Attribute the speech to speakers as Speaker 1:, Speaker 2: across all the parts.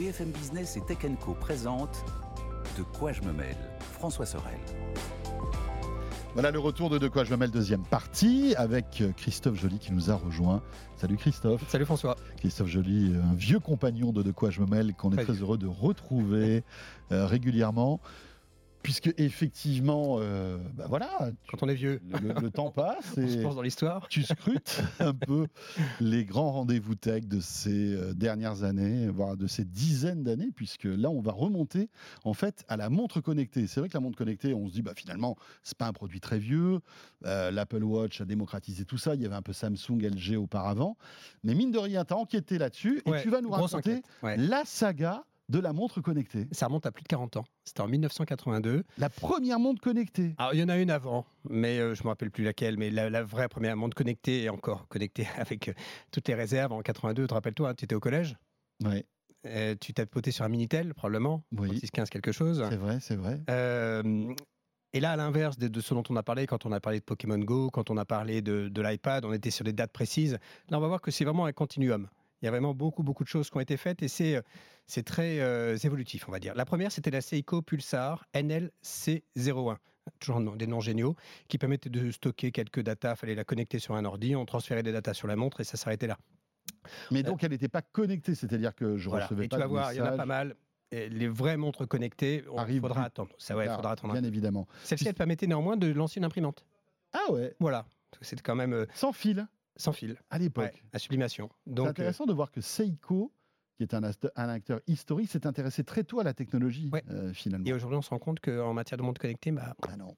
Speaker 1: BFM Business et Tech Co présente De quoi je me mêle François Sorel.
Speaker 2: Voilà le retour de De quoi je me mêle deuxième partie avec Christophe Joly qui nous a rejoint. Salut Christophe.
Speaker 3: Salut François.
Speaker 2: Christophe Joly, un vieux compagnon de De quoi je me mêle qu'on est
Speaker 3: Très
Speaker 2: heureux de retrouver euh, régulièrement. Puisque effectivement, euh, bah voilà,
Speaker 3: Quand on est vieux,
Speaker 2: le, le temps passe
Speaker 3: on se
Speaker 2: et
Speaker 3: pense dans l'histoire.
Speaker 2: tu scrutes un peu les grands rendez-vous tech de ces euh, dernières années, voire de ces dizaines d'années, puisque là, on va remonter en fait à la montre connectée. C'est vrai que la montre connectée, on se dit, bah, finalement, c'est pas un produit très vieux. Euh, L'Apple Watch a démocratisé tout ça. Il y avait un peu Samsung, LG auparavant. Mais mine de rien, tu as enquêté là-dessus et
Speaker 3: Ouais,
Speaker 2: tu vas nous raconter
Speaker 3: ouais.
Speaker 2: la saga de la montre connectée.
Speaker 3: Ça remonte à plus de 40 ans. C'était en 1982.
Speaker 2: La première montre connectée.
Speaker 3: Alors, il y en a une avant, mais euh, je ne me rappelle plus laquelle. Mais la, la vraie première montre connectée, et encore connectée avec euh, toutes les réserves en 82. Te rappelles-toi, tu étais au collège?
Speaker 2: Ouais,
Speaker 3: Euh, Tu t'as poté sur un Minitel, probablement?
Speaker 2: Oui.
Speaker 3: 615 quelque chose?
Speaker 2: c'est vrai, c'est vrai.
Speaker 3: Et là, à l'inverse de, de ce dont on a parlé, quand on a parlé de Pokémon Go, quand on a parlé de, de l'iPad, on était sur des dates précises. Là, on va voir que c'est vraiment un continuum. Il y a vraiment beaucoup, beaucoup de choses qui ont été faites et c'est, euh, c'est très euh, évolutif, on va dire. La première, c'était la Seiko Pulsar NLC01. Toujours des noms géniaux, qui permettait de stocker quelques datas. Il fallait la connecter sur un ordi, on transférait des datas sur la montre et ça s'arrêtait là.
Speaker 2: Mais donc, elle n'était pas connectée, c'est-à-dire que je
Speaker 3: Voilà.
Speaker 2: recevais
Speaker 3: Et
Speaker 2: pas
Speaker 3: tu vas
Speaker 2: de
Speaker 3: voir, il y en a pas mal. Et les vraies montres connectées, il faudra attendre. Ça, ouais, faudra attendre.
Speaker 2: Bien évidemment.
Speaker 3: Celle-ci, elle permettait néanmoins de lancer une imprimante.
Speaker 2: Ah ouais,
Speaker 3: Voilà. C'était quand même euh,
Speaker 2: sans fil
Speaker 3: sans fil.
Speaker 2: à l'époque.
Speaker 3: Ouais, à sublimation.
Speaker 2: C'est
Speaker 3: euh,
Speaker 2: intéressant de voir que Seiko, qui est un, acteur historique, s'est intéressé très tôt à la technologie,
Speaker 3: Ouais.
Speaker 2: euh, finalement.
Speaker 3: et aujourd'hui, on se rend compte qu'en matière de montre connectée, bah,
Speaker 2: Ah non.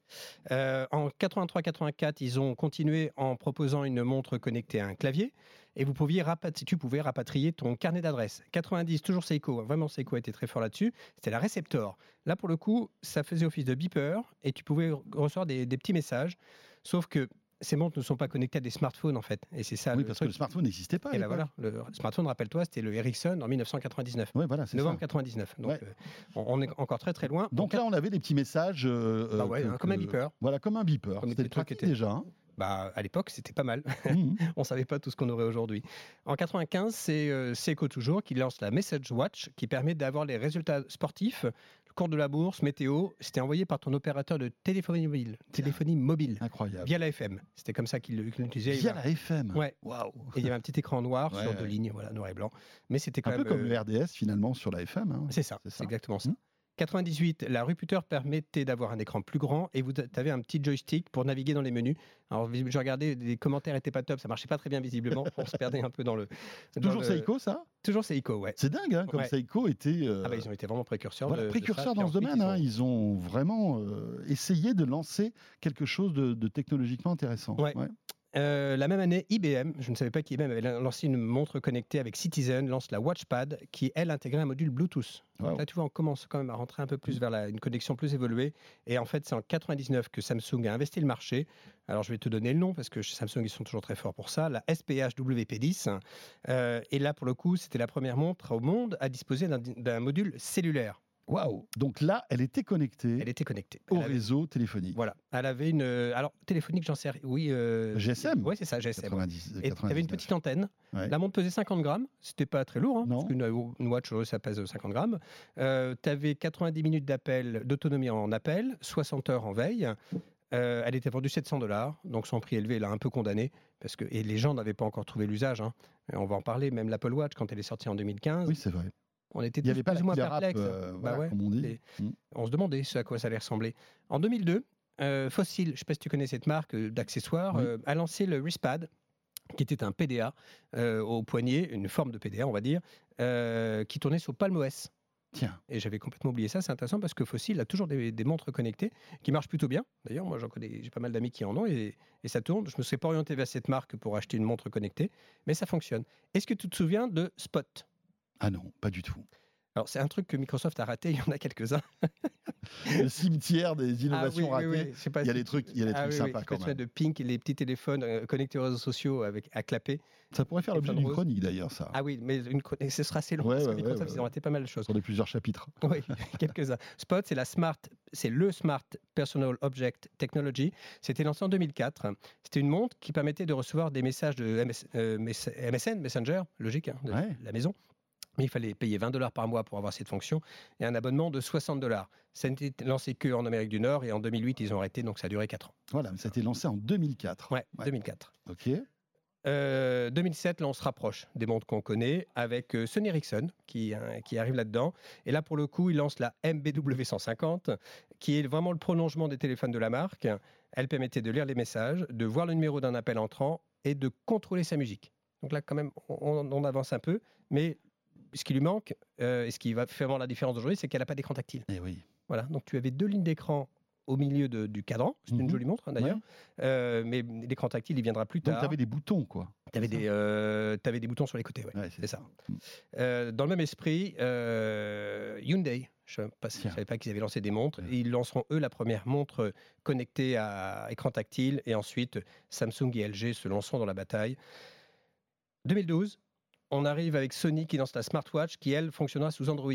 Speaker 3: euh, en 83-84, ils ont continué en proposant une montre connectée à un clavier. Et vous pouviez tu pouvais rapatrier ton carnet d'adresses. 90, toujours Seiko. hein, Vraiment, Seiko était très fort là-dessus. C'était la Receptor. Là, pour le coup, ça faisait office de beeper et tu pouvais re- recevoir des, des petits messages. Sauf que ces montres ne sont pas connectées à des smartphones, en fait. Et c'est ça
Speaker 2: oui,
Speaker 3: le
Speaker 2: parce que
Speaker 3: truc.
Speaker 2: le smartphone n'existait pas.
Speaker 3: Et là,
Speaker 2: l'époque.
Speaker 3: voilà, le smartphone, rappelle-toi, c'était le Ericsson en 1999.
Speaker 2: Ouais, voilà, c'est
Speaker 3: Novembre
Speaker 2: ça.
Speaker 3: 99. Donc,
Speaker 2: Ouais.
Speaker 3: euh, on, est encore très très loin.
Speaker 2: Donc
Speaker 3: En
Speaker 2: là, on avait des petits messages. euh,
Speaker 3: Bah
Speaker 2: euh,
Speaker 3: ouais,
Speaker 2: que-
Speaker 3: hein, comme un beeper.
Speaker 2: Voilà, comme un beeper. C'était pratique
Speaker 3: qui étaient-
Speaker 2: déjà. hein.
Speaker 3: Bah, à l'époque, c'était pas mal.
Speaker 2: Mhm.
Speaker 3: on savait pas tout ce qu'on aurait aujourd'hui. En 95, c'est euh, Seiko toujours qui lance la Message Watch qui permet d'avoir les résultats sportifs, le cours de la bourse, météo. C'était envoyé par ton opérateur de téléphonie mobile, téléphonie mobile
Speaker 2: Incroyable.
Speaker 3: via la FM. C'était comme ça qu'il l'utilisait.
Speaker 2: Via la FM.
Speaker 3: Ouais.
Speaker 2: Waouh.
Speaker 3: Et il y avait un petit écran noir
Speaker 2: Ouais,
Speaker 3: sur
Speaker 2: ouais.
Speaker 3: deux lignes, voilà, noir et blanc. Mais c'était quand
Speaker 2: Un
Speaker 3: même.
Speaker 2: peu comme
Speaker 3: euh,
Speaker 2: le RDS finalement sur la FM. hein.
Speaker 3: C'est ça,
Speaker 2: C'est
Speaker 3: exactement ça.
Speaker 2: Hmm.
Speaker 3: 98, la Ruputer permettait d'avoir un écran plus grand et vous avez un petit joystick pour naviguer dans les menus. Alors, je regardais, les commentaires étaient pas top, ça marchait pas très bien visiblement. On se perdait un peu dans le. dans
Speaker 2: Toujours
Speaker 3: le-
Speaker 2: Seiko, ça?
Speaker 3: Toujours Seiko, ouais.
Speaker 2: C'est dingue, hein, comme
Speaker 3: Ouais.
Speaker 2: Seiko était. euh,
Speaker 3: Ah bah, ils ont été vraiment précurseurs.
Speaker 2: Voilà,
Speaker 3: de- de
Speaker 2: précurseurs dans ce domaine. hein.
Speaker 3: ils
Speaker 2: Ils ont vraiment euh, essayé de lancer quelque chose de, de technologiquement intéressant.
Speaker 3: Ouais. ont- Euh, la même année, IBM, je ne savais pas qu'IBM avait lancé une montre connectée avec Citizen, lance la Watchpad, qui elle intégrait un module Bluetooth. Donc là, tu vois, on commence quand même à rentrer un peu plus vers la- une connexion plus évoluée. Et en fait, c'est en 99 que Samsung a investi le marché. Alors, je vais te donner le nom parce que chez Samsung, ils sont toujours très forts pour ça. La SPH WP10. Euh, et là, pour le coup, c'était la première montre au monde à disposer d'un module cellulaire.
Speaker 2: Waouh Donc là, elle était connectée
Speaker 3: Elle était connectée.
Speaker 2: au
Speaker 3: Elle avait-
Speaker 2: réseau téléphonique.
Speaker 3: Voilà. Elle avait une. euh, Alors, téléphonique, j'en sais rien. Oui. euh,
Speaker 2: GSM?
Speaker 3: Oui, c'est ça, GSM.
Speaker 2: 90,
Speaker 3: Et tu avais une
Speaker 2: 99.
Speaker 3: petite antenne.
Speaker 2: Ouais.
Speaker 3: La montre pesait 50 grammes. C'était pas très lourd. Hein,
Speaker 2: Non.
Speaker 3: parce qu'une une watch, euh, ça pèse 50 grammes. tu avais 90 minutes d'appel, d'autonomie en appel, 60 heures en veille. Euh, elle était vendue 700 dollars, donc son prix élevé l'a un peu condamné, parce que et les gens n'avaient pas encore trouvé l'usage. hein. On va en parler, même l'Apple Watch, quand elle est sortie en 2015,
Speaker 2: Oui, c'est vrai.
Speaker 3: On était
Speaker 2: Il n'y
Speaker 3: tous
Speaker 2: avait pas
Speaker 3: plus ou moins perplexes.
Speaker 2: euh,
Speaker 3: Bah
Speaker 2: voilà,
Speaker 3: ouais.
Speaker 2: comme on dit.
Speaker 3: Et-
Speaker 2: Mm.
Speaker 3: On se demandait ce à quoi ça allait ressembler. En 2002, euh, Fossil, je ne sais pas si tu connais cette marque euh, d'accessoires,
Speaker 2: Oui.
Speaker 3: a lancé le Wristpad, qui était un PDA au poignet, une forme de PDA, on va dire, qui tournait sur Palm OS.
Speaker 2: Tiens,
Speaker 3: Et j'avais complètement oublié ça. C'est intéressant parce que Fossil a toujours des, des montres connectées qui marchent plutôt bien. D'ailleurs, moi, j'en connais, j'ai pas mal d'amis qui en ont et, et ça tourne. Je me serais pas orienté vers cette marque pour acheter une montre connectée, mais ça fonctionne. Est-ce que tu te souviens de Spot?
Speaker 2: Ah non, pas du tout.
Speaker 3: Alors, c'est un truc que Microsoft a raté. Il y en a quelques-uns.
Speaker 2: Le cimetière des innovations
Speaker 3: Ah oui,
Speaker 2: ratées.
Speaker 3: oui. Pas
Speaker 2: Il y a des trucs, il y a des
Speaker 3: Ah
Speaker 2: trucs sympas
Speaker 3: quand
Speaker 2: même.
Speaker 3: de Pink les petits téléphones euh, connectés aux réseaux sociaux avec à clapper.
Speaker 2: Ça pourrait faire l'objet d'une chronique d'ailleurs, ça.
Speaker 3: Ah oui, mais une, ce sera assez long
Speaker 2: Ouais,
Speaker 3: parce que Microsoft,
Speaker 2: ouais,
Speaker 3: ils ont raté pas mal de choses.
Speaker 2: Sur les plusieurs chapitres.
Speaker 3: Oui, quelques-uns. Spot, c'est la Smart, c'est le Smart Personal Object Technology. C'était lancé en 2004. C'était une montre qui permettait de recevoir des messages de MS, euh, MSN, Messenger, logique, hein, de la maison, Mais il fallait payer 20 dollars par mois pour avoir cette fonction et un abonnement de 60 dollars. Ça n'était lancé qu'en Amérique du Nord et en 2008, ils ont arrêté, donc ça a duré 4 ans.
Speaker 2: Voilà, mais ça a été lancé en 2004.
Speaker 3: Ouais, 2004.
Speaker 2: Ok.
Speaker 3: Euh, 2007, là, on se rapproche des montres qu'on connaît avec euh, Sony Ericsson qui, euh, qui arrive là-dedans. Et là, pour le coup, il lance la MBW 150, qui est vraiment le prolongement des téléphones de la marque. Elle permettait de lire les messages, de voir le numéro d'un appel entrant et de contrôler sa musique. Donc là, quand même, on, on avance un peu, mais ce qui lui manque, euh, et ce qui va faire vraiment la différence aujourd'hui, c'est qu'elle n'a pas d'écran tactile.
Speaker 2: Et oui.
Speaker 3: Voilà, donc tu avais deux lignes d'écran au milieu de- du cadran. C'est une
Speaker 2: Mhm.
Speaker 3: jolie montre hein, d'ailleurs. Euh, mais l'écran tactile, il viendra plus
Speaker 2: Donc,
Speaker 3: tard.
Speaker 2: tu avais des boutons, quoi.
Speaker 3: Tu avais, des, euh, t'avais des boutons sur les côtés, ouais.
Speaker 2: Ouais,
Speaker 3: c'est ça. Euh, dans le même esprit, Hyundai, je ne savais pas qu'ils avaient lancé des montres.
Speaker 2: Ouais.
Speaker 3: Ils lanceront, eux, la première montre connectée à écran tactile. Et ensuite, Samsung et LG se lanceront dans la bataille. 2012, on arrive avec Sony qui lance la smartwatch qui, elle, fonctionnera sous Android.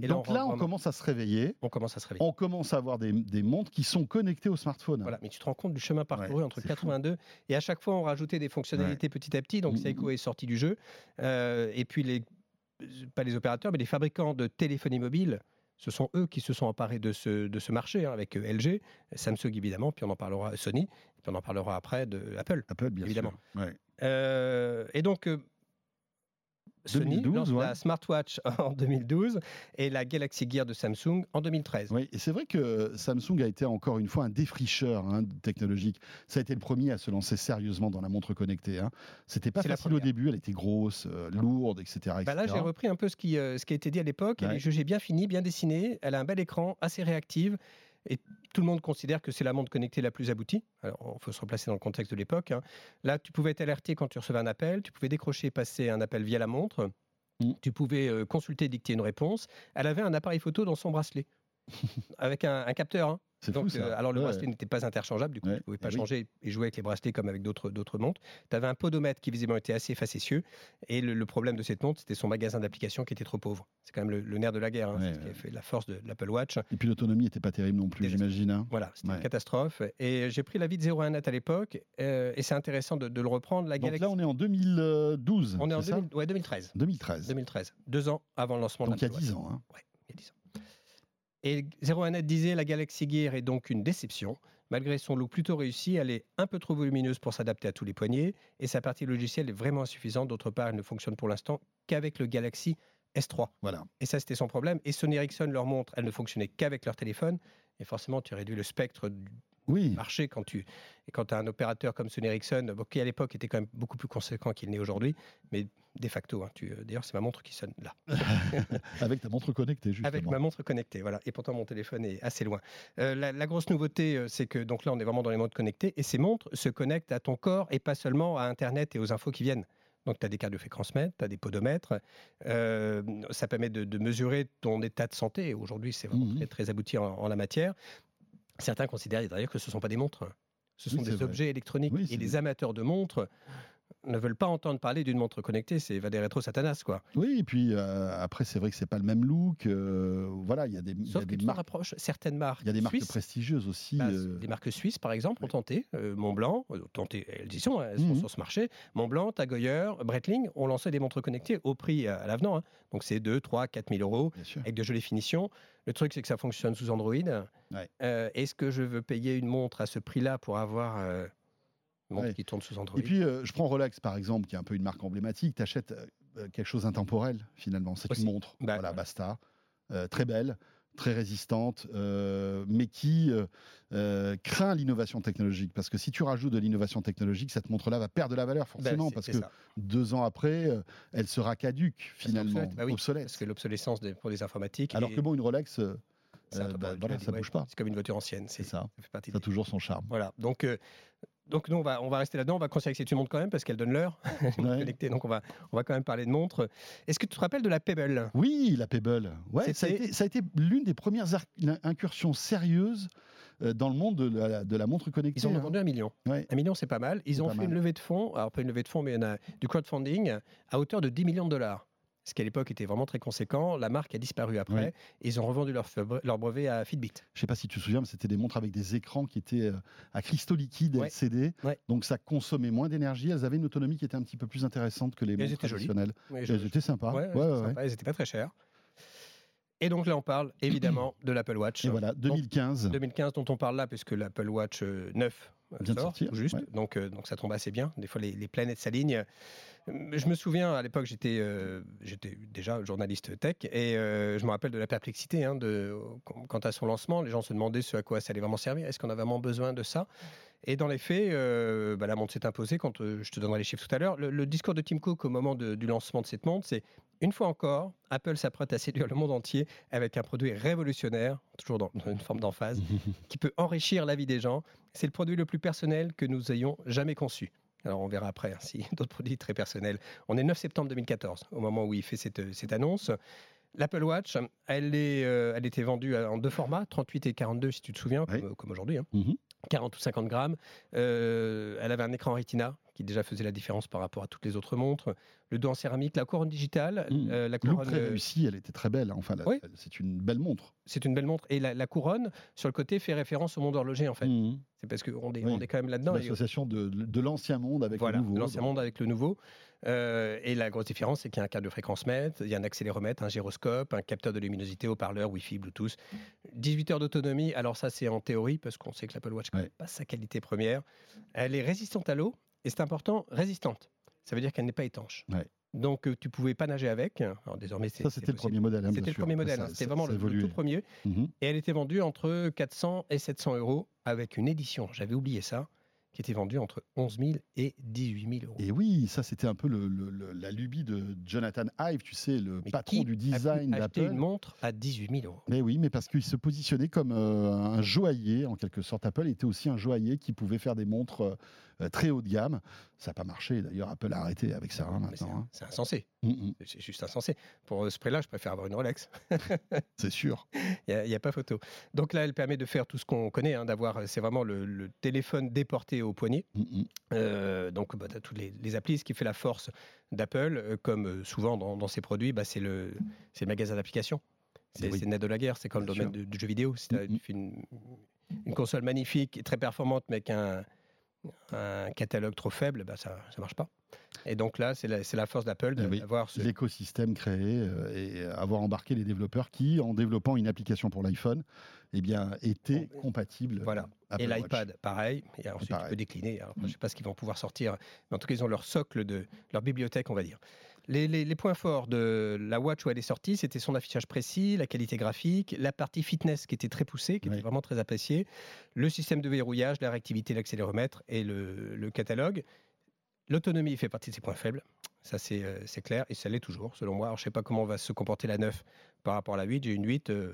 Speaker 3: Et
Speaker 2: Donc
Speaker 3: on
Speaker 2: là, on
Speaker 3: vraiment-
Speaker 2: commence à se réveiller.
Speaker 3: on commence à se réveiller.
Speaker 2: On commence à avoir des, des montres qui sont connectées au smartphone.
Speaker 3: Voilà, mais tu te rends compte du chemin parcouru
Speaker 2: Ouais,
Speaker 3: entre
Speaker 2: c'est
Speaker 3: 82 et à chaque fois on rajoutait des fonctionnalités petit à petit. Donc. Seiko est sorti du jeu Euh, et puis les pas les opérateurs mais les fabricants de téléphonie mobile. Ce sont eux qui se sont emparés de ce, de ce marché hein, avec euh, LG, Samsung évidemment, puis on en parlera Sony, puis on en parlera après de Apple.
Speaker 2: Apple, bien
Speaker 3: Évidemment.
Speaker 2: sûr. Ouais.
Speaker 3: Euh, et donc, euh, Sony
Speaker 2: 2012,
Speaker 3: lance
Speaker 2: ouais.
Speaker 3: la smartwatch en 2012 et la Galaxy Gear de Samsung en 2013.
Speaker 2: Oui, et c'est vrai que Samsung a été encore une fois un défricheur hein, technologique. Ça a été le premier à se lancer sérieusement dans la montre connectée. Hein. C'était pas facile au début, elle était grosse, euh, lourde, etc.
Speaker 3: Bah là,
Speaker 2: etc.
Speaker 3: j'ai repris un peu ce qui, euh, ce qui a été dit à l'époque. Elle
Speaker 2: Ouais.
Speaker 3: est jugée bien finie, bien dessinée. Elle a un bel écran, assez réactive. Et tout le monde considère que c'est la montre connectée la plus aboutie. Alors, il faut se replacer dans le contexte de l'époque. hein. Là, tu pouvais être alerté quand tu recevais un appel. Tu pouvais décrocher et passer un appel via la montre.
Speaker 2: Mm.
Speaker 3: Tu pouvais euh, consulter et dicter une réponse. Elle avait un appareil photo dans son bracelet. avec un, un capteur. hein.
Speaker 2: C'est
Speaker 3: Donc,
Speaker 2: fou ça.
Speaker 3: euh, alors le
Speaker 2: Ouais.
Speaker 3: bracelet n'était pas interchangeable, du coup
Speaker 2: Ouais,
Speaker 3: tu ne pouvais pas
Speaker 2: oui.
Speaker 3: changer et jouer avec les bracelets comme avec d'autres d'autres montres. Tu avais un podomètre qui visiblement était assez facétieux et le, le problème de cette montre, c'était son magasin d'applications qui était trop pauvre. C'est quand même le, le nerf de la guerre, hein, c'est ce qui a fait la force de l'Apple Watch.
Speaker 2: Et puis l'autonomie n'était pas terrible non plus, j'imagine. hein.
Speaker 3: Voilà, c'était une catastrophe. Et j'ai pris l'avis de 01net à l'époque euh, et c'est intéressant de, de le reprendre. La
Speaker 2: Donc
Speaker 3: Galaxy,
Speaker 2: là, on est en 2012.
Speaker 3: on est en
Speaker 2: c'est ça?
Speaker 3: 2000 ouais, 2013.
Speaker 2: 2013.
Speaker 3: 2013, deux ans avant le lancement
Speaker 2: Donc
Speaker 3: de l'Apple Watch.
Speaker 2: 10 ans. hein.
Speaker 3: il y a 10 ans. Et 01net disait la Galaxy Gear est donc une déception. Malgré son look plutôt réussi, elle est un peu trop volumineuse pour s'adapter à tous les poignets et sa partie logicielle est vraiment insuffisante. D'autre part, elle ne fonctionne pour l'instant qu'avec le Galaxy S3.
Speaker 2: Voilà.
Speaker 3: Et ça, c'était son problème. Et Sony Ericsson leur montre, elle ne fonctionnait qu'avec leur téléphone. Et forcément, tu réduis le spectre
Speaker 2: Oui.
Speaker 3: marché quand tu et quand as un opérateur comme Sony Ericsson, qui à l'époque était quand même beaucoup plus conséquent qu'il n'est aujourd'hui, mais de facto, hein, tu- d'ailleurs, c'est ma montre qui sonne là.
Speaker 2: Avec ta montre connectée, justement.
Speaker 3: Avec ma montre connectée, voilà. Et pourtant, mon téléphone est assez loin. Euh, la, la grosse nouveauté, euh, c'est que donc là, on est vraiment dans les montres connectées et ces montres se connectent à ton corps et pas seulement à Internet et aux infos qui viennent. Donc, tu as des cardiofréquencemètres, tu as des podomètres. Euh, ça permet de, de mesurer ton état de santé. Aujourd'hui, c'est vraiment
Speaker 2: Mhm.
Speaker 3: très, très abouti en, en la matière. Certains considèrent d'ailleurs que ce ne sont pas des montres. Ce sont des
Speaker 2: vrai.
Speaker 3: objets électroniques.
Speaker 2: Oui,
Speaker 3: et les
Speaker 2: des-
Speaker 3: amateurs de montres ne veulent pas entendre parler d'une montre connectée. C'est va des rétro satanas, quoi.
Speaker 2: Oui, et puis euh, après, c'est vrai que c'est pas le même look. euh, voilà, il y a des, il y a
Speaker 3: Sauf que
Speaker 2: des marques.
Speaker 3: rapproches certaines marques.
Speaker 2: Il y a des marques prestigieuses aussi.
Speaker 3: bah,
Speaker 2: euh,
Speaker 3: Des marques suisses, par exemple, ont tenté. Montblanc, tenté, elles y sont, hein, elles sont
Speaker 2: Mhm.
Speaker 3: sur ce marché. Montblanc, Tag Heuer, Breitling ont lancé des montres connectées au prix à, l'avenant. hein. Donc c'est 2, 3, 4 000 euros avec de jolies finitions. Le truc, c'est que ça fonctionne sous Android.
Speaker 2: Ouais.
Speaker 3: Est-ce que je veux payer une montre à ce prix-là pour avoir euh,
Speaker 2: Ouais.
Speaker 3: qui tourne sous Android
Speaker 2: Et puis, euh, je prends Rolex, par exemple, qui est un peu une marque emblématique. Tu achètes quelque chose d'intemporel, finalement. C'est une montre.
Speaker 3: Bah,
Speaker 2: voilà, basta. Euh, très belle, très résistante, euh, mais qui euh, euh, craint l'innovation technologique. Parce que si tu rajoutes de l'innovation technologique, cette montre-là va perdre de la valeur,
Speaker 3: Ben,
Speaker 2: forcément. parce que
Speaker 3: ça.
Speaker 2: deux ans après, euh, elle sera caduque, finalement.
Speaker 3: obsolète. Bah oui,
Speaker 2: obsolète.
Speaker 3: Parce que l'obsolescence pour les informatiques.
Speaker 2: Alors
Speaker 3: est-
Speaker 2: que bon, une Rolex, euh, euh, bah, voilà, ça
Speaker 3: ouais.
Speaker 2: bouge pas.
Speaker 3: C'est comme une voiture ancienne.
Speaker 2: C'est ça.
Speaker 3: Ça fait partie
Speaker 2: Ça a
Speaker 3: des-
Speaker 2: toujours son charme.
Speaker 3: Voilà, donc, euh, donc nous, on va, on va rester là-dedans. On va considérer que c'est une montre quand même parce qu'elle donne l'heure.
Speaker 2: Ouais.
Speaker 3: connectée, donc on va, on va quand même parler de montre. Est-ce que tu te rappelles de la Pebble?
Speaker 2: Oui, la Pebble. Ouais, ça a été, ça a été l'une des premières incursions sérieuses euh, dans le monde de la, de la montre connectée.
Speaker 3: Ils en ont
Speaker 2: hein.
Speaker 3: vendu un million.
Speaker 2: Ouais.
Speaker 3: Un million, c'est pas mal. Ils ont fait
Speaker 2: mal.
Speaker 3: une levée de fonds, alors pas une levée de fonds, mais a du crowdfunding à hauteur de 10 millions de dollars. Ce qui à l'époque était vraiment très conséquent. La marque a disparu après.
Speaker 2: Oui.
Speaker 3: Et ils ont revendu leur, brevet à Fitbit.
Speaker 2: Je sais pas si tu te souviens, mais c'était des montres avec des écrans qui étaient euh, à cristaux liquides
Speaker 3: Ouais.
Speaker 2: LCD.
Speaker 3: Ouais.
Speaker 2: Donc ça consommait moins d'énergie. Elles avaient une autonomie qui était un petit peu plus intéressante que les montres traditionnelles.
Speaker 3: Oui,
Speaker 2: Et
Speaker 3: je-
Speaker 2: Elles étaient sympas.
Speaker 3: Ouais, sympa, Elles n'étaient pas très chères. Et donc là, on parle évidemment de l'Apple Watch.
Speaker 2: Et voilà, 2015.
Speaker 3: 2015 dont on parle là, puisque l'Apple Watch euh, 9 sort,
Speaker 2: sortir,
Speaker 3: tout juste.
Speaker 2: ouais.
Speaker 3: Donc, euh, donc ça tombe assez bien. Des fois, les, les planètes s'alignent. Euh, Je me souviens, à l'époque, j'étais euh, j'étais déjà journaliste tech et euh, je me rappelle de la perplexité hein, de, quant à son lancement. Les gens se demandaient ce à quoi ça allait vraiment servir. Est-ce qu'on a vraiment besoin de ça? Et dans les faits, bah, la montre s'est imposée. Quand je te donnerai les chiffres tout à l'heure, le, le discours de Tim Cook au moment de- du lancement de cette montre, c'est une fois encore, Apple s'apprête à séduire le monde entier avec un produit révolutionnaire, toujours dans, une forme d'emphase, qui peut enrichir la vie des gens. C'est le produit le plus personnel que nous ayons jamais conçu. Alors on verra après hein, si d'autres produits très personnels. On est le 9 septembre 2014 au moment où il fait cette, cette annonce. L'Apple Watch, elle, est, euh, elle était vendue en deux formats, 38 et 42 si tu te souviens,
Speaker 2: Oui.
Speaker 3: comme, comme aujourd'hui. hein.
Speaker 2: Mhm.
Speaker 3: 40 ou 50 grammes. Euh, elle avait un écran Retina qui déjà faisait la différence par rapport à toutes les autres montres. Le dos en céramique, la couronne digitale,
Speaker 2: Mhm.
Speaker 3: euh, la couronne,
Speaker 2: très
Speaker 3: euh,
Speaker 2: réussi, elle était très belle. hein. Enfin,
Speaker 3: Oui.
Speaker 2: c'est une belle montre.
Speaker 3: c'est une belle montre. Et la, la couronne, sur le côté, fait référence au monde horloger en fait.
Speaker 2: Mhm.
Speaker 3: C'est parce qu'on est,
Speaker 2: Oui.
Speaker 3: on est quand même là-dedans.
Speaker 2: L'association de, de l'ancien monde avec
Speaker 3: voilà,
Speaker 2: le nouveau.
Speaker 3: l'ancien monde avec le nouveau. Euh, et la grosse différence, c'est qu'il y a un câble de fréquence mètre, il y a un accéléromètre, un gyroscope, un capteur de luminosité, haut-parleur, Wi-Fi, Bluetooth. 18 heures d'autonomie. Alors ça, c'est en théorie, parce qu'on sait que l'Apple Watch n'a
Speaker 2: Ouais.
Speaker 3: pas sa qualité première. Elle est résistante à l'eau, et c'est important, résistante. Ça veut dire qu'elle n'est pas étanche.
Speaker 2: Ouais.
Speaker 3: Donc euh, tu pouvais pas nager avec. Alors désormais, c'est
Speaker 2: Ça, c'était le premier modèle. hein,
Speaker 3: C'était le
Speaker 2: sûr.
Speaker 3: premier modèle, hein. c'était vraiment le, tout premier.
Speaker 2: Mhm.
Speaker 3: Et elle était vendue entre 400 et 700 euros avec une édition, j'avais oublié ça, qui était vendue entre 11 000 et 18 000 euros.
Speaker 2: Et oui, ça c'était un peu le- le- le- la lubie de Jonathan Ive, tu sais, le
Speaker 3: Mais
Speaker 2: patron du
Speaker 3: a
Speaker 2: design d'Apple.
Speaker 3: une montre à 18 000 euros.
Speaker 2: Mais oui, mais parce qu'il se positionnait comme euh, un joaillier, en quelque sorte. Apple était aussi un joaillier qui pouvait faire des montres euh, euh, très haut de gamme. Ça n'a pas marché, d'ailleurs, Apple a arrêté avec ça hein,
Speaker 3: Mais C'est
Speaker 2: maintenant. hein.
Speaker 3: c'est insensé.
Speaker 2: Mm,
Speaker 3: C'est juste insensé. Pour ce prix-là, je préfère avoir une Rolex.
Speaker 2: c'est sûr.
Speaker 3: Il n'y a, pas photo. Donc là, elle permet de faire tout ce qu'on connaît, hein, d'avoir, c'est vraiment le, le téléphone déporté au poignet.
Speaker 2: Mm, mm.
Speaker 3: Euh, donc, bah, tu as toutes les, les applis. Ce qui fait la force d'Apple, euh, comme euh, souvent dans, dans ses produits, bah, c'est le, le magasin d'applications. C'est
Speaker 2: Eh oui.
Speaker 3: c'est le net de la guerre. C'est comme
Speaker 2: Bien
Speaker 3: le domaine du, du jeu vidéo. Si tu une, une console magnifique, et très performante, mais qu'un un catalogue trop faible, bah, ça ne marche pas. Et donc là, c'est la, force d'Apple
Speaker 2: Eh oui.
Speaker 3: d'avoir ce,
Speaker 2: L'écosystème créé euh, et avoir embarqué les développeurs qui, en développant une application pour l'iPhone, eh bien, étaient compatibles.
Speaker 3: Voilà.
Speaker 2: Apple
Speaker 3: et l'iPad, pareil. Et ensuite,
Speaker 2: pareil.
Speaker 3: tu peux décliner. Alors. Je ne sais pas ce qu'ils vont pouvoir sortir, mais en tout cas, ils ont leur socle de leur bibliothèque, on va dire. Les, les- les points forts de la Watch où elle est sortie, c'était son affichage précis, la qualité graphique, la partie fitness qui était très poussée, qui était vraiment très appréciée, le système de verrouillage, la réactivité, l'accéléromètre et le, le catalogue. L'autonomie fait partie de ses points faibles. Ça, c'est euh, clair. Et ça l'est toujours, selon moi. Alors, je ne sais pas comment va se comporter la 9 par rapport à la 8. J'ai une 8. euh,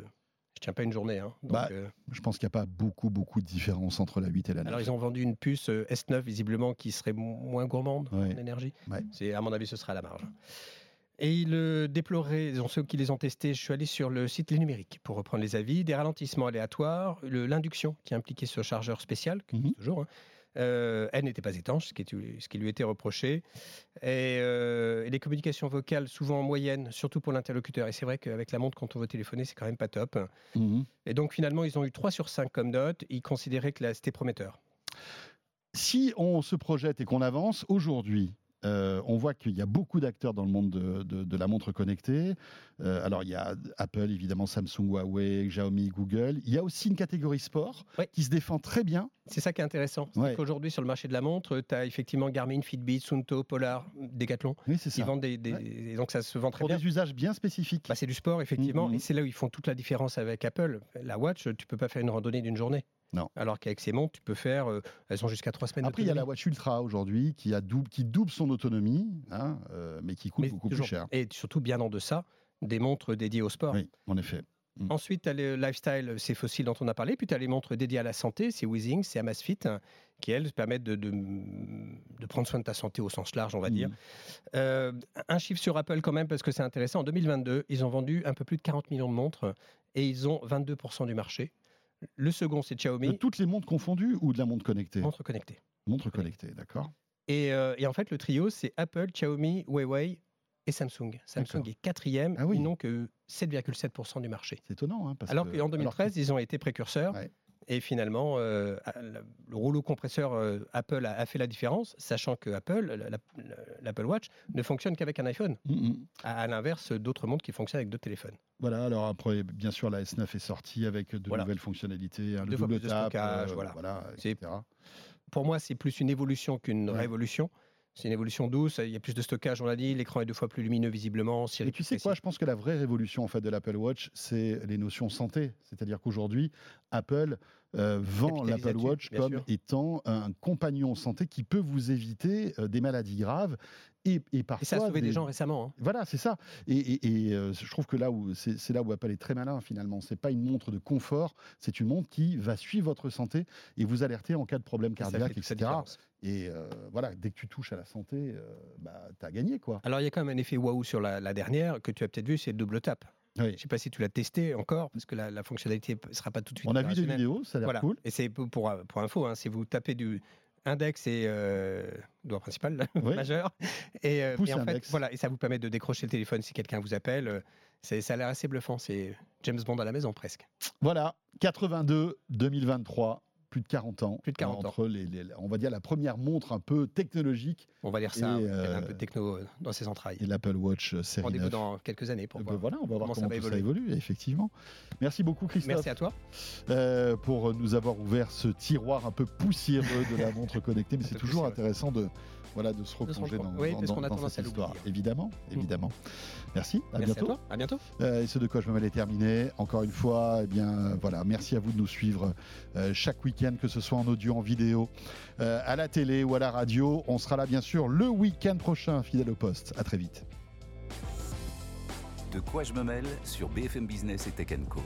Speaker 3: je tiens pas une journée. hein. Donc,
Speaker 2: Bah,
Speaker 3: euh,
Speaker 2: Je pense qu'il n'y a pas beaucoup, beaucoup de différence entre la 8 et la 9.
Speaker 3: alors, ils ont vendu une puce euh, S9, visiblement, qui serait mo- moins gourmande
Speaker 2: Ouais.
Speaker 3: en énergie.
Speaker 2: Ouais.
Speaker 3: C'est, à mon avis, ce sera à la marge. Et ils le déploraient, ceux qui les ont testés, je suis allé sur le site Les Numériques pour reprendre les avis, des ralentissements aléatoires, l'induction qui impliquait ce chargeur spécial,
Speaker 2: Mhm.
Speaker 3: toujours. hein. Euh, elle n'était pas étanche, ce qui, est- ce qui lui était reproché. Et, euh, et les communications vocales, souvent en moyenne, surtout pour l'interlocuteur. Et c'est vrai qu'avec la montre, quand on veut téléphoner, c'est quand même pas top.
Speaker 2: Mhm.
Speaker 3: Et donc finalement, ils ont eu 3 sur 5 comme note. Ils considéraient que c'était prometteur.
Speaker 2: Si on se projette et qu'on avance, aujourd'hui, euh, on voit qu'il y a beaucoup d'acteurs dans le monde de, de- de la montre connectée. Euh, alors, il y a Apple, évidemment, Samsung, Huawei, Xiaomi, Google. Il y a aussi une catégorie sport
Speaker 3: Oui.
Speaker 2: qui se défend très bien.
Speaker 3: C'est ça qui est intéressant. Qu'aujourd'hui, sur le marché de la montre, tu as effectivement Garmin, Fitbit, Sunto, Polar, Decathlon,
Speaker 2: Oui, c'est ça.
Speaker 3: vendent des, donc ça se vend très
Speaker 2: Pour
Speaker 3: bien.
Speaker 2: des usages bien spécifiques.
Speaker 3: Bah, c'est du sport, effectivement,
Speaker 2: Mhm.
Speaker 3: et c'est là où ils font toute la différence avec Apple. La Watch, tu peux pas faire une randonnée d'une journée.
Speaker 2: Non.
Speaker 3: Alors qu'avec ces montres, tu peux faire, euh, elles ont jusqu'à trois semaines
Speaker 2: Après, il y a la. Watch Ultra aujourd'hui qui, a double, qui double son autonomie, hein, euh, mais qui coûte
Speaker 3: Mais
Speaker 2: beaucoup
Speaker 3: toujours-
Speaker 2: plus cher.
Speaker 3: Et surtout bien en deçà des montres dédiées au sport.
Speaker 2: Oui, en effet.
Speaker 3: Ensuite, tu as le lifestyle, c'est Fossil dont on a parlé. Puis tu as les montres dédiées à la santé, c'est Weezing, c'est Amazfit, hein, qui elles permettent de, de- de prendre soin de ta santé au sens large, on va dire.
Speaker 2: Mhm.
Speaker 3: Euh, un chiffre sur Apple quand même, parce que c'est intéressant. En 2022, ils ont vendu un peu plus de 40 millions de montres et ils ont 22% du marché. Le second, c'est
Speaker 2: De
Speaker 3: Xiaomi,
Speaker 2: toutes les montres confondues ou de la montre connectée?
Speaker 3: Montre connectée.
Speaker 2: Montre connectée, d'accord.
Speaker 3: Et, euh, et en fait, le trio, c'est Apple, Xiaomi, Huawei et Samsung. Samsung est quatrième,
Speaker 2: Ah oui.
Speaker 3: ils n'ont que 7,7% du marché.
Speaker 2: C'est étonnant. hein, parce
Speaker 3: Alors
Speaker 2: que-
Speaker 3: qu'en 2013, ils ont été précurseurs.
Speaker 2: Ouais.
Speaker 3: Et finalement, euh, le rouleau compresseur euh, Apple a, a fait la différence, sachant que Apple, la- la- l'Apple Watch, ne fonctionne qu'avec un iPhone,
Speaker 2: Mm, mm.
Speaker 3: à, à l'inverse d'autres montres qui fonctionnent avec deux téléphones.
Speaker 2: Voilà, alors après, bien sûr, la S9 est sortie avec de
Speaker 3: Voilà.
Speaker 2: nouvelles fonctionnalités, hein, le
Speaker 3: Deux fois
Speaker 2: double
Speaker 3: plus de stockage,
Speaker 2: euh,
Speaker 3: voilà.
Speaker 2: Etc.
Speaker 3: Pour moi, c'est plus une évolution qu'une
Speaker 2: Ouais.
Speaker 3: révolution. C'est une évolution douce, il y a plus de stockage, on l'a dit, l'écran est deux fois plus lumineux visiblement.
Speaker 2: Et tu sais quoi, je pense que la vraie révolution en fait de l'Apple Watch, c'est les notions santé. C'est-à-dire qu'aujourd'hui, Apple euh, vend l'Apple Watch comme
Speaker 3: sûr.
Speaker 2: étant un compagnon santé qui peut vous éviter euh, des maladies graves et, et parfois
Speaker 3: Et ça a sauvé des
Speaker 2: des-
Speaker 3: gens récemment. hein.
Speaker 2: Voilà, c'est ça. Et, et- et, euh, je trouve que là où c'est là où Apple est très malin finalement. C'est pas une montre de confort, c'est une montre qui va suivre votre santé et vous alerter en cas de problème cardiaque, etc. Et euh, voilà, dès que tu touches à la santé, euh, bah, t'as gagné quoi.
Speaker 3: Alors il y a quand même un effet waouh sur la, la dernière que tu as peut-être vu, c'est le double tap.
Speaker 2: Oui.
Speaker 3: Je ne sais pas si tu l'as testé encore, parce que la, la fonctionnalité ne sera pas tout de suite.
Speaker 2: On a vu des vidéos, ça a l'air
Speaker 3: Voilà.
Speaker 2: cool.
Speaker 3: Et c'est pour info, hein, si vous tapez du index et euh, doigt principal
Speaker 2: Oui.
Speaker 3: majeur, et, euh, et en fait, voilà, et ça vous permet de décrocher le téléphone si quelqu'un vous appelle. euh, c'est, ça a l'air assez bluffant. C'est James Bond à la maison presque.
Speaker 2: Voilà, 82, 2023, plus de 40 ans.
Speaker 3: Plus de 40 ans.
Speaker 2: entre Les, les- on va dire la première montre un peu technologique
Speaker 3: On va lire ça.
Speaker 2: Et,
Speaker 3: un
Speaker 2: euh,
Speaker 3: peu techno euh, dans ses entrailles.
Speaker 2: et l'Apple Watch euh, série
Speaker 3: Rendez-vous
Speaker 2: 9.
Speaker 3: dans quelques années pour
Speaker 2: Euh,
Speaker 3: voir.
Speaker 2: voilà, on va voir
Speaker 3: comment
Speaker 2: comment,
Speaker 3: ça
Speaker 2: tout ça évolue, effectivement. Merci beaucoup, Christophe,
Speaker 3: Merci à toi.
Speaker 2: euh, pour nous avoir ouvert ce tiroir un peu poussiéreux de la montre connectée. Mais c'est toujours intéressant de, voilà, de se replonger dans.
Speaker 3: Oui,
Speaker 2: dans-
Speaker 3: parce qu'on a
Speaker 2: dans
Speaker 3: tendance
Speaker 2: cette
Speaker 3: à
Speaker 2: histoire. Évidemment, évidemment. Merci, à
Speaker 3: Merci
Speaker 2: bientôt.
Speaker 3: à toi. À bientôt.
Speaker 2: Euh, et ce de quoi je me mêle est terminé. Encore une fois, eh bien, euh, voilà, merci à vous de nous suivre euh, chaque que ce soit en audio, en vidéo, euh, à la télé ou à la radio. On sera là, bien sûr, le week-end prochain, fidèle au poste. À très vite.
Speaker 1: De quoi je me mêle sur BFM Business et Tech Co.